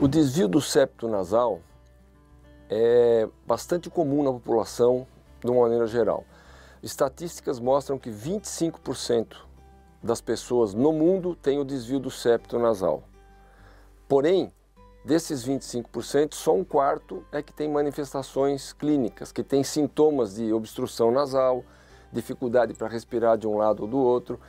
O desvio do septo nasal é bastante comum na população de uma maneira geral. Estatísticas mostram que 25% das pessoas no mundo têm o desvio do septo nasal. Porém, desses 25%, só um quarto é que tem manifestações clínicas, que tem sintomas de obstrução nasal, dificuldade para respirar de um lado ou do outro.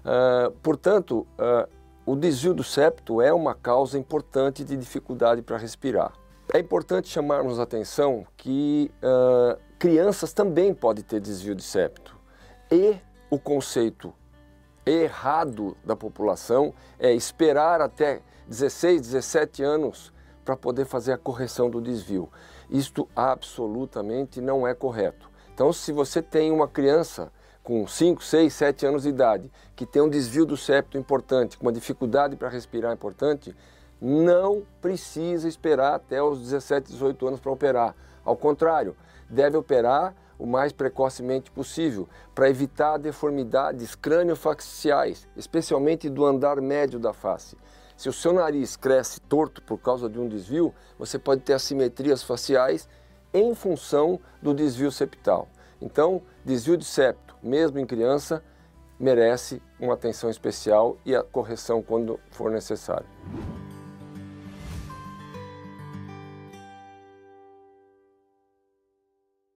Uh, portanto, uh, o desvio do septo é uma causa importante de dificuldade para respirar. É importante chamarmos a atenção que uh, crianças também podem ter desvio de septo. E o conceito errado da população é esperar até 16, 17 anos para poder fazer a correção do desvio. Isto absolutamente não é correto. Então, se você tem uma criança com 5, 6, 7 anos de idade, que tem um desvio do septo importante, com uma dificuldade para respirar importante, não precisa esperar até os 17, 18 anos para operar. Ao contrário, deve operar o mais precocemente possível para evitar deformidades craniofaciais, especialmente do andar médio da face. Se o seu nariz cresce torto por causa de um desvio, você pode ter assimetrias faciais em função do desvio septal. Então, desvio de septo, mesmo em criança, merece uma atenção especial e a correção quando for necessário.